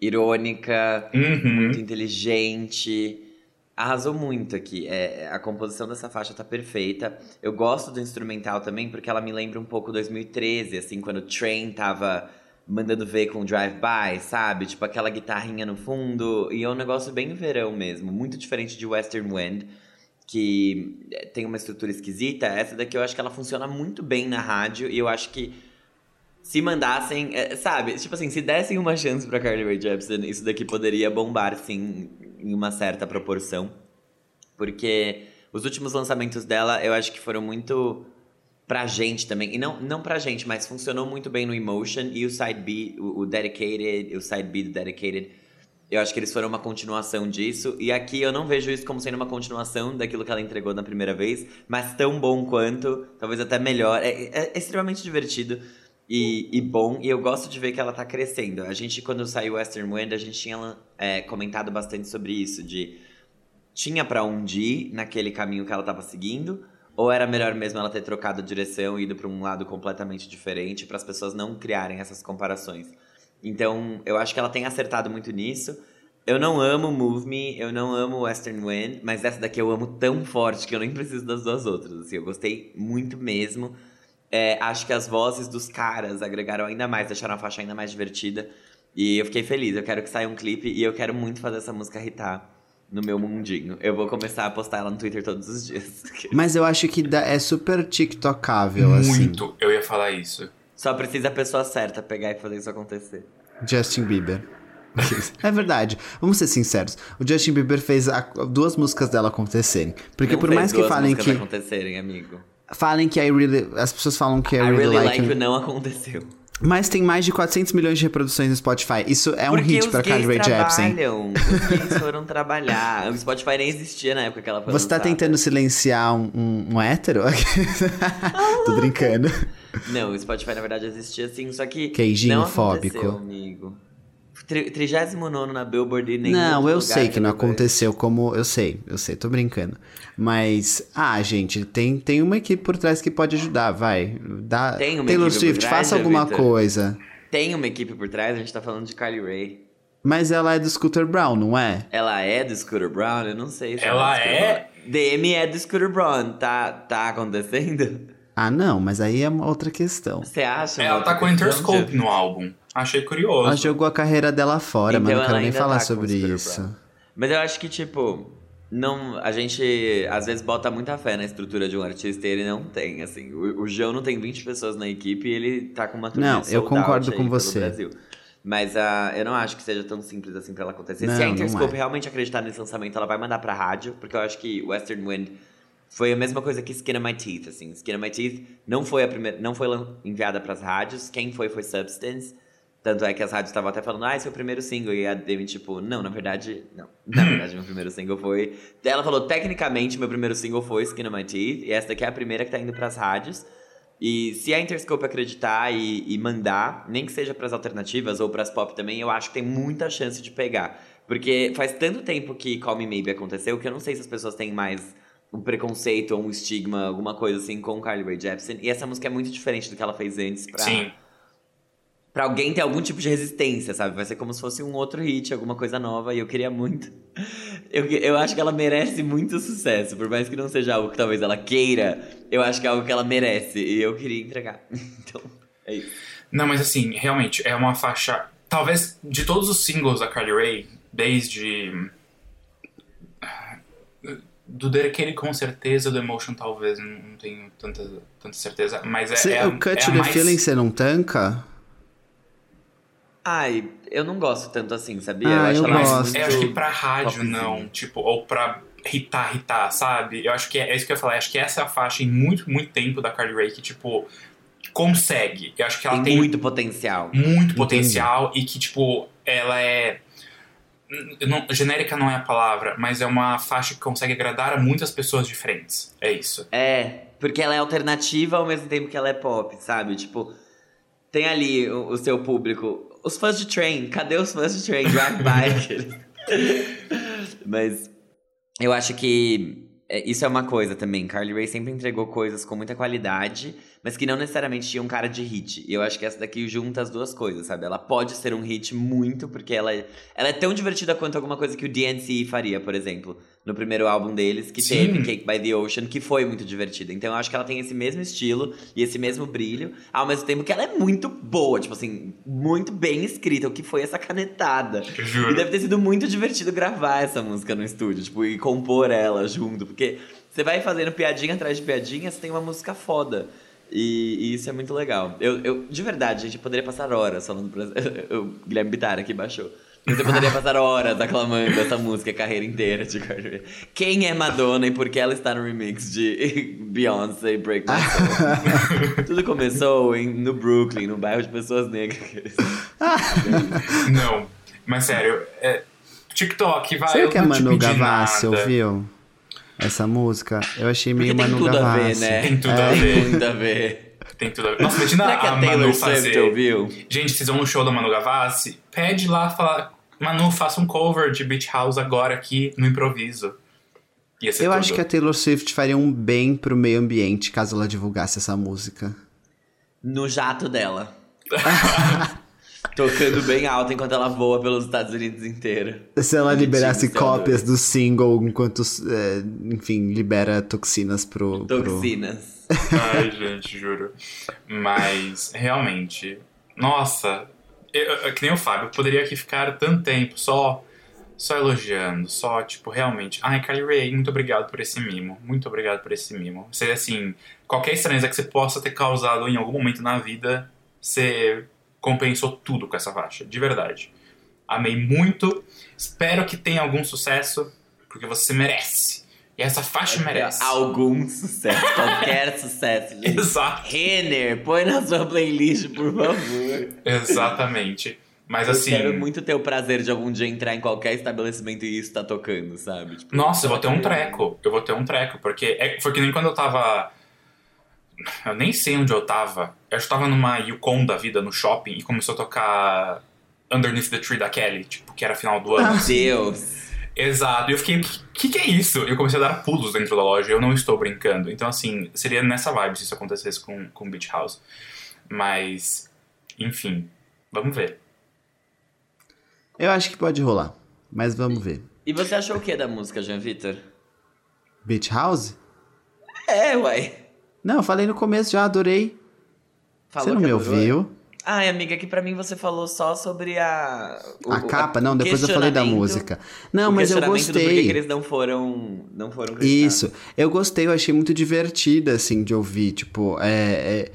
irônica, Uhum. muito inteligente, arrasou muito aqui, é, a composição dessa faixa tá perfeita, eu gosto do instrumental também, porque ela me lembra um pouco 2013, assim, quando o Train tava mandando ver com drive-by, sabe? Tipo aquela guitarrinha no fundo. E é um negócio bem verão mesmo, muito diferente de Western Wind, que tem uma estrutura esquisita. Essa daqui eu acho que ela funciona muito bem na rádio e eu acho que se mandassem, é, sabe? Tipo assim, se dessem uma chance pra Carly Rae Jepsen, isso daqui poderia bombar, sim, em uma certa proporção. Porque os últimos lançamentos dela, eu acho que foram muito pra gente também. E não, não pra gente, mas funcionou muito bem no Emotion e o Side B, o, o Dedicated, o Side B do Dedicated. Eu acho que eles foram uma continuação disso. E aqui eu não vejo isso como sendo uma continuação daquilo que ela entregou na primeira vez, mas tão bom quanto, talvez até melhor. É, é- é extremamente divertido e, e bom. E eu gosto de ver que ela tá crescendo. A gente, quando saiu Western Wind, a gente tinha é, comentado bastante sobre isso, de tinha pra onde ir naquele caminho que ela tava seguindo, ou era melhor mesmo ela ter trocado de direção e ido pra um lado completamente diferente, para as pessoas não criarem essas comparações. Então, eu acho que ela tem acertado muito nisso. Eu não amo Move Me, eu não amo Western Wind, mas essa daqui eu amo tão forte que eu nem preciso das duas outras. Assim, eu gostei muito mesmo. É, acho que as vozes dos caras agregaram ainda mais, deixaram a faixa ainda mais divertida. E eu fiquei feliz. Eu quero que saia um clipe e eu quero muito fazer essa música hitar no meu mundinho. Eu vou começar a postar ela no Twitter todos os dias. <laughs> Mas eu acho que é super tiktocável, assim. Muito, eu ia falar isso. Só precisa a pessoa certa pegar e fazer isso acontecer. Justin Bieber. <laughs> É verdade. Vamos ser sinceros. O Justin Bieber fez a- duas músicas dela acontecerem. Porque Não por mais que falem que acontecerem, amigo. Falem que I really, as pessoas falam que I, I really, really like, like não aconteceu. mas tem mais de 400 milhões de reproduções no Spotify. Isso é um Porque hit pra Carly Rae Jepsen. trabalham. Os gays foram trabalhar. O Spotify nem existia na época que ela foi Você tá lançada. tentando silenciar um, um, um hétero? <laughs> Tô brincando. Não, o Spotify na verdade existia sim, só que. Queijinho não fóbico. amigo. Tri- 39 na Billboard e nem Não, eu sei que não aconteceu como. Eu sei, eu sei, tô brincando. Mas, ah, gente, tem, tem uma equipe por trás que pode ajudar, vai. Dá, Tem uma Taylor equipe por Swift, trás, faça alguma Vitor? coisa. Tem uma equipe por trás, a gente tá falando de Carly Rae. Mas ela é do Scooter Brown, não é? Ela é do Scooter Brown? Eu não sei se Ela é. do é? Brown. DM é do Scooter Brown. Tá, tá acontecendo? Ah, não, mas aí é uma outra questão. Você acha? Ela uma tá com questão Interscope de- no álbum. Achei curioso. Ela jogou a carreira dela fora, Então mas não quero nem falar tá sobre isso. Mas eu acho que, tipo, não, a gente às vezes bota muita fé na estrutura de um artista e ele não tem, assim. O, o João não tem 20 pessoas na equipe e ele tá com uma turnê Não, eu concordo com você. Brasil. Mas ah, eu não acho que seja tão simples assim pra ela acontecer. Não, Se a Interscope é. realmente acreditar nesse lançamento, ela vai mandar pra rádio, porque eu acho que Western Wind Foi a mesma coisa que Skin on My Teeth, assim. Skin on My Teeth não foi a primeira, não foi enviada para as rádios. Quem foi foi Substance. Tanto é que as rádios estavam até falando, ah, esse é o primeiro single. E a Demi, tipo, não, na verdade, não. Na verdade, meu primeiro single foi. Ela falou, tecnicamente, meu primeiro single foi Skin on My Teeth. E essa daqui é a primeira que tá indo pras rádios. E se a Interscope acreditar e, e mandar, nem que seja pras alternativas ou pras pop também, eu acho que tem muita chance de pegar. Porque faz tanto tempo que Call Me Maybe aconteceu que eu não sei se as pessoas têm mais um preconceito ou um estigma, alguma coisa assim com Carly Rae Jepsen. E essa música é muito diferente do que ela fez antes pra, Sim. Pra alguém ter algum tipo de resistência, sabe? Vai ser como se fosse um outro hit, alguma coisa nova. E eu queria muito. Eu, eu acho que ela merece muito sucesso. Por mais que não seja algo que talvez ela queira, eu acho que é algo que ela merece. E eu queria entregar. <laughs> Então, é isso. Não, mas assim, realmente, é uma faixa. Talvez de todos os singles da Carly Rae, desde. Do Dedicated com certeza, do Emotion talvez, não tenho tanta, tanta certeza. Mas é. Cê- é a- o Cut é the mais- Feeling você não tanca? Ai, eu não gosto tanto assim, sabia? Ah, acho eu ela gosto. muito Eu acho que pra rádio popzinho. não, tipo, ou pra hitar, hitar, sabe? Eu acho que é, é isso que eu ia falar. Acho que essa é a faixa em muito, muito tempo da Carly Rae que, tipo, consegue. Eu acho que ela Tem tem, muito potencial. muito potencial e que, tipo, ela é. não- genérica não é a palavra, mas é uma faixa que consegue agradar a muitas pessoas diferentes. É isso. É, porque ela é alternativa ao mesmo tempo que ela é pop, sabe? Tipo, tem ali o, o seu público. Os fãs de Train, cadê os fãs de Train? Drag by. <laughs> Mas eu acho que é, isso é uma coisa também. Carly Rae sempre entregou coisas com muita qualidade, mas que não necessariamente tinham cara de hit. E eu acho que essa daqui junta as duas coisas, sabe? Ela pode ser um hit muito, porque ela é, ela é tão divertida quanto alguma coisa que o DNC faria, por exemplo. No primeiro álbum deles, que Sim. teve Cake by the Ocean, que foi muito divertida. Então eu acho que ela tem esse mesmo estilo e esse mesmo brilho, ao mesmo tempo que ela é muito boa, tipo assim, muito bem escrita. O que foi essa canetada? Eu E juro. deve ter sido muito divertido gravar essa música no estúdio, tipo, e compor ela junto. Porque você vai fazendo piadinha atrás de piadinha, você tem uma música foda. E, e isso é muito legal. Eu, eu, de verdade, gente, eu poderia passar horas falando pra. O <laughs> Guilherme Bittar aqui baixou. Mas eu poderia passar horas aclamando essa música a carreira inteira de Cardi B. Quem é Madonna e por que ela está no remix de <laughs> Beyoncé Break My Soul? <laughs> Tudo começou em, no Brooklyn, no bairro de pessoas negras. Não. Mas sério, é, TikTok, vai. Será eu que a te Manu Gavassi nada. ouviu essa música? Eu achei meio tem Manu tudo a ver, Gavassi. Tem né? tudo a Tem ver. muito a ver. Tem tudo a ver. Nossa, imagina Será que a a Taylor Manu Swift fazer. ouviu? Gente, vocês vão no show da Manu Gavassi? Pede lá, fala. Manu, faça um cover de Beach House agora aqui no improviso. Ia ser Eu tudo. acho que a Taylor Swift faria um bem pro meio ambiente caso ela divulgasse essa música. No jato dela. <laughs> Tocando bem alto enquanto ela voa pelos Estados Unidos inteiro. Se ela liberasse seu cópias do single enquanto, é, enfim, libera toxinas pro. pro... Toxinas. Ai, gente, juro. Mas, realmente. Nossa, eu, eu- que nem o Fábio, eu poderia aqui ficar tanto tempo só. Só elogiando, só, tipo, realmente. Ai, Kylie Ray, muito obrigado por esse mimo. Muito obrigado por esse mimo. Você, assim, qualquer estranheza que você possa ter causado em algum momento na vida, você compensou tudo com essa faixa, de verdade. Amei muito. Espero que tenha algum sucesso, porque você merece. E essa faixa merece. Algum sucesso. Qualquer sucesso, gente. Exato. Renner, põe na sua playlist, por favor. Exatamente. Mas Eu assim. quero muito ter o prazer de algum dia entrar em qualquer estabelecimento e isso tá tocando, sabe? Tipo, Nossa, eu vou ter um treco. Eu vou ter um treco. Porque é, foi que nem quando eu tava. Eu nem sei onde eu tava. Eu acho que tava numa Yukon da vida, no shopping, e começou a tocar Underneath the Tree da Kelly, tipo, que era final do ano. Meu Deus. Exato. E eu fiquei, o que, que é isso? Eu comecei a dar pulos dentro da loja. Eu não estou brincando. Então, assim, seria nessa vibe se isso acontecesse com, com Beach House. Mas, enfim, vamos ver. Eu acho que pode rolar, mas vamos ver. E você achou o que da música, Jean Vitor? Beach House? É, uai. Não, eu falei no começo já, adorei. Falou Você não que me adorou? ouviu? Ai, amiga, que pra mim você falou só sobre a. o- A capa? Não, depois eu falei da música. Não, o mas eu questionamento do porquê que gostei. eles não foram. Não foram criticados. Isso. Eu gostei, eu achei muito divertida, assim, de ouvir. Tipo, é, é,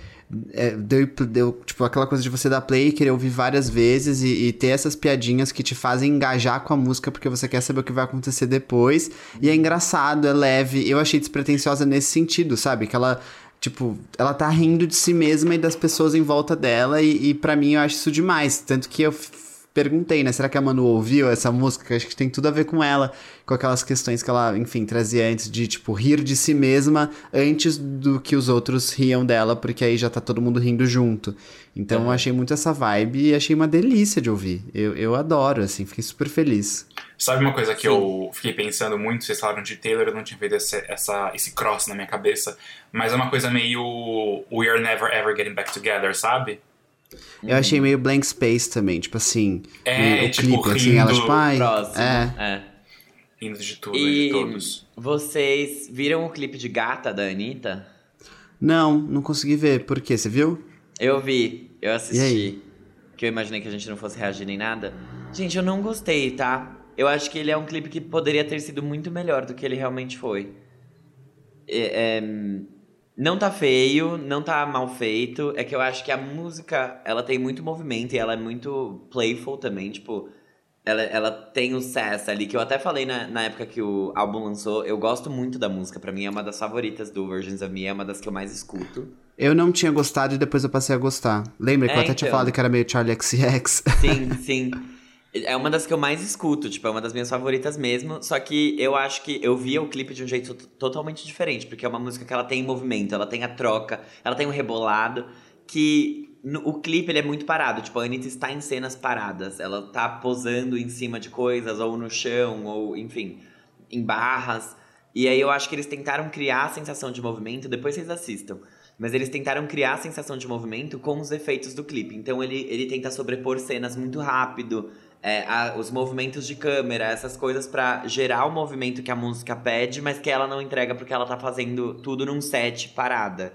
é, deu, deu, tipo, aquela coisa de você dar play e querer ouvir várias vezes e, e, ter essas piadinhas que te fazem engajar com a música porque você quer saber o que vai acontecer depois. E é engraçado, é leve. Eu achei despretensiosa nesse sentido, sabe? Que ela, tipo, ela tá rindo de si mesma e das pessoas em volta dela e, e para mim eu acho isso demais. Tanto que eu perguntei, né? Será que a Manu ouviu essa música? Que acho que tem tudo a ver com ela, com aquelas questões que ela, enfim, trazia antes de, tipo, rir de si mesma antes do que os outros riam dela, porque aí já tá todo mundo rindo junto. Então eu achei muito essa vibe e achei uma delícia de ouvir. Eu, eu adoro, assim, fiquei super feliz. Sabe uma coisa que Sim. eu fiquei pensando muito? Vocês falaram de Taylor, eu não tinha feito esse, essa, esse cross na minha cabeça, mas é uma coisa meio We Are Never Ever Getting Back Together, sabe? Eu uhum. achei meio blank space também, tipo assim. É, o tipo, clipe, assim, ela, tipo, ai, próximo, é. é. Rindo de tudo, e de todos. Vocês viram o clipe de gata da Anitta? Não, não consegui ver. Por quê? Você viu? Eu vi, eu assisti. Que eu imaginei que a gente não fosse reagir nem nada. Gente, eu não gostei, tá? Eu acho que ele é um clipe que poderia ter sido muito melhor do que ele realmente foi. É, é, não tá feio, não tá mal feito. É que eu acho que a música, ela tem muito movimento e ela é muito playful também. Tipo, ela, ela tem o sass ali, que eu até falei na, na época que o álbum lançou. Eu gosto muito da música. Pra mim é uma das favoritas do Versions of Me, é uma das que eu mais escuto. Eu não tinha gostado e depois eu passei a gostar. Lembra que é, eu até então. tinha falado que era meio Charlie XCX? Sim, <laughs> sim. É uma das que eu mais escuto, tipo, é uma das minhas favoritas mesmo. Só que eu acho que eu via o clipe de um jeito totalmente diferente, porque é uma música que ela tem movimento, ela tem a troca, ela tem um rebolado, que no, o clipe ele é muito parado. Tipo, a Anitta está em cenas paradas. Ela tá posando em cima de coisas, ou no chão, ou enfim, em barras. E aí eu acho que eles tentaram criar a sensação de movimento, depois vocês assistam. Mas eles tentaram criar a sensação de movimento com os efeitos do clipe. Então ele, ele tenta sobrepor cenas muito rápido é, a, os movimentos de câmera, essas coisas para gerar o movimento que a música pede, mas que ela não entrega porque ela tá fazendo tudo num set parada.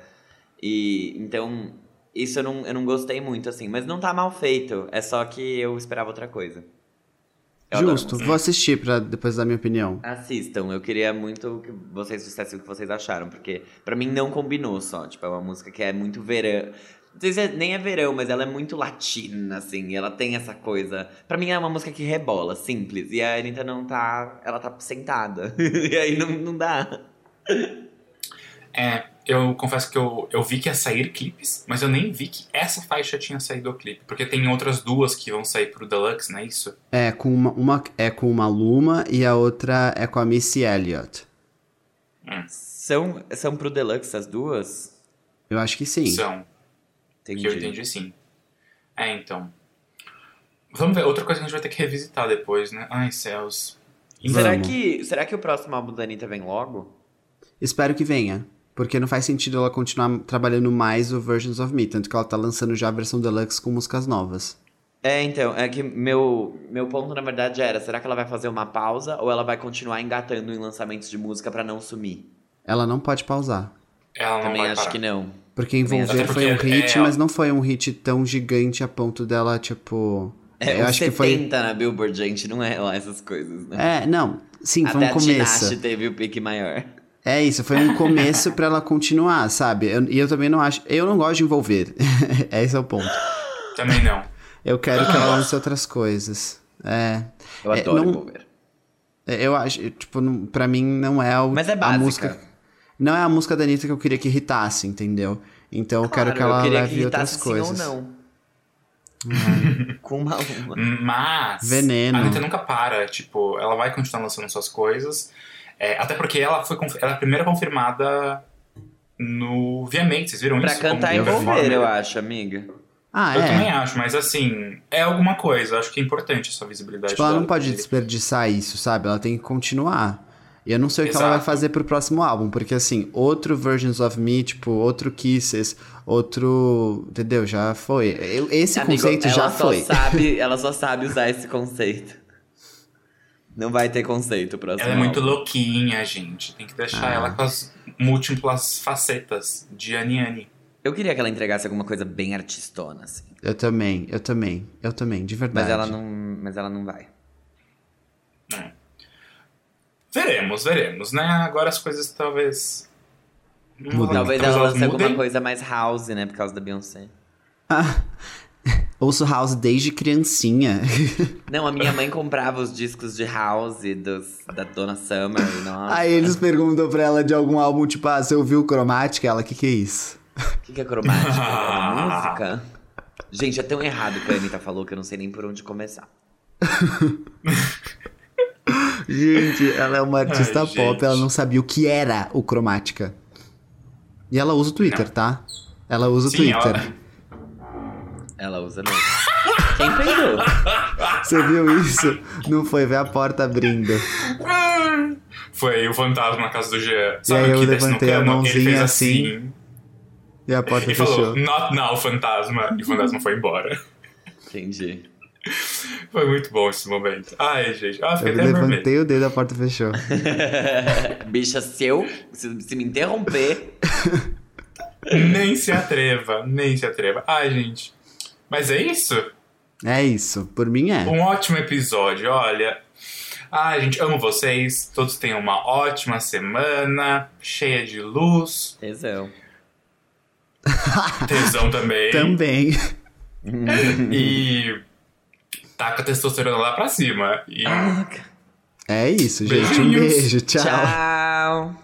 E então, isso eu não, eu não gostei muito, assim, mas não tá mal feito. É só que eu esperava outra coisa. Eu Justo, vou assistir pra depois dar minha opinião. Assistam, eu queria muito que vocês dissessem o que vocês acharam, porque para mim não combinou só. Tipo, é uma música que é muito verão. Não sei se é, nem é verão, mas ela é muito latina, assim. Ela tem essa coisa. Pra mim é uma música que rebola, simples. E a Anitta não tá. Ela tá sentada. <laughs> e aí não, não dá. É, eu confesso que eu, eu vi que ia sair clipes, mas eu nem vi que essa faixa tinha saído o clipe. Porque tem outras duas que vão sair pro Deluxe, não é isso? É, com uma, uma é com uma Luma e a outra é com a Missy Elliott. Hum. São, são pro Deluxe as duas? Eu acho que sim. São. Entendi. Que eu entendi sim. É, então. Vamos ver, outra coisa que a gente vai ter que revisitar depois, né? Ai, céus. será que, será que o próximo álbum da Anitta vem logo? Espero que venha. Porque não faz sentido ela continuar trabalhando mais o Versions of Me, tanto que ela tá lançando já a versão deluxe com músicas novas. É, então, é que meu, meu ponto na verdade era, será que ela vai fazer uma pausa ou ela vai continuar engatando em lançamentos de música para não sumir? Ela não pode pausar. Ela não Também vai acho parar. que não. Porque Envolver foi um hit, é, mas não foi um hit tão gigante a ponto dela, tipo. É, eu acho 70 que foi na Billboard, gente, não é lá essas coisas, né? É, não. Sim, Até foi um começo. Até teve o pique maior. É isso, foi um começo para ela continuar, sabe? Eu, e eu também não acho. Eu não gosto de envolver. <laughs> Esse é o ponto. Também não. Eu quero que ela lance outras coisas. É. Eu adoro é, não, envolver. Eu acho, tipo, não, pra mim não é o, Mas é básica. a música. Não é a música da Anitta que eu queria que irritasse, entendeu? Então eu quero que ela leve que outras coisas. Sim ou não. <laughs> Com uma, uma. Mas Veneno. a Anitta nunca para, tipo, ela vai continuar lançando suas coisas. É, até porque ela foi ela é a primeira confirmada no VMA, vocês viram pra isso? Pra cantar e envolver, eu acho, amiga. Ah, eu é. também acho, mas assim, é alguma coisa. Eu acho que é importante essa visibilidade. Tipo, ela não pode desperdiçar isso, sabe? Ela tem que continuar. E eu não sei o que Exato. ela vai fazer pro próximo álbum, porque assim, outro Versions of Me, tipo, outro Kisses, outro. Entendeu? Já foi. Eu- Esse Amigo, conceito ela já só foi. Sabe, <laughs> ela só sabe usar esse conceito. Não vai ter conceito próximo. Ela é muito louquinha, gente. Tem que deixar Ah. ela com as múltiplas facetas de Annie Annie. Eu queria que ela entregasse alguma coisa bem artistona, assim. Eu também, eu também, eu também, de verdade. Mas ela não, mas ela não vai. É. Veremos, veremos, né? Agora as coisas talvez Mudem. Talvez Talvez ela lance alguma coisa mais house, né? Por causa da Beyoncé. <laughs> Ouço House desde criancinha. <laughs> Não, a minha mãe comprava os discos de house dos, da Dona Summer. e Nossa. Aí eles perguntam pra ela de algum álbum, tipo, ah, você ouviu Chromatic? Ela, o que que é isso? O que, que é cromática? <laughs> É uma música? Gente, é tão errado o que a Anitta falou que eu não sei nem por onde começar. Gente, ela é uma artista Ai, pop, gente. ela não sabia o que era o Chromatica. E ela usa o Twitter, tá? Ela usa o Sim, Twitter. ela- Ela usa mesmo. Quem peidou? Você viu isso? Não foi ver a porta abrindo. Foi o fantasma na casa do Jean. Sabe aí o eu levantei a cano? Mãozinha assim, assim. E a porta E fechou. falou, not now, fantasma. E o fantasma foi embora. Entendi. Foi muito bom esse momento. Ai, gente. Ah, fiquei Eu até vermelho. levantei o dedo e a porta fechou. <laughs> <laughs> Bicha, se eu. Se, se me interromper. Nem se atreva, nem se atreva. Ai, gente. Mas é isso. É isso, por mim é. Um ótimo episódio, olha. Ai, gente, amo vocês. Todos tenham uma ótima semana, cheia de luz. Tesão. Tesão <laughs> também. Também. E taca a testosterona lá pra cima. E É isso, gente. Um Beijinhos. beijo. Tchau. Tchau.